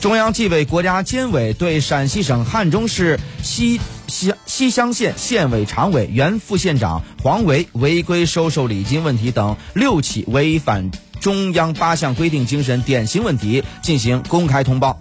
中央纪委国家监委对陕西省汉中市西乡西乡县县委常委原副县长黄维违规收受礼金问题等六起违反中央八项规定精神典型问题进行公开通报。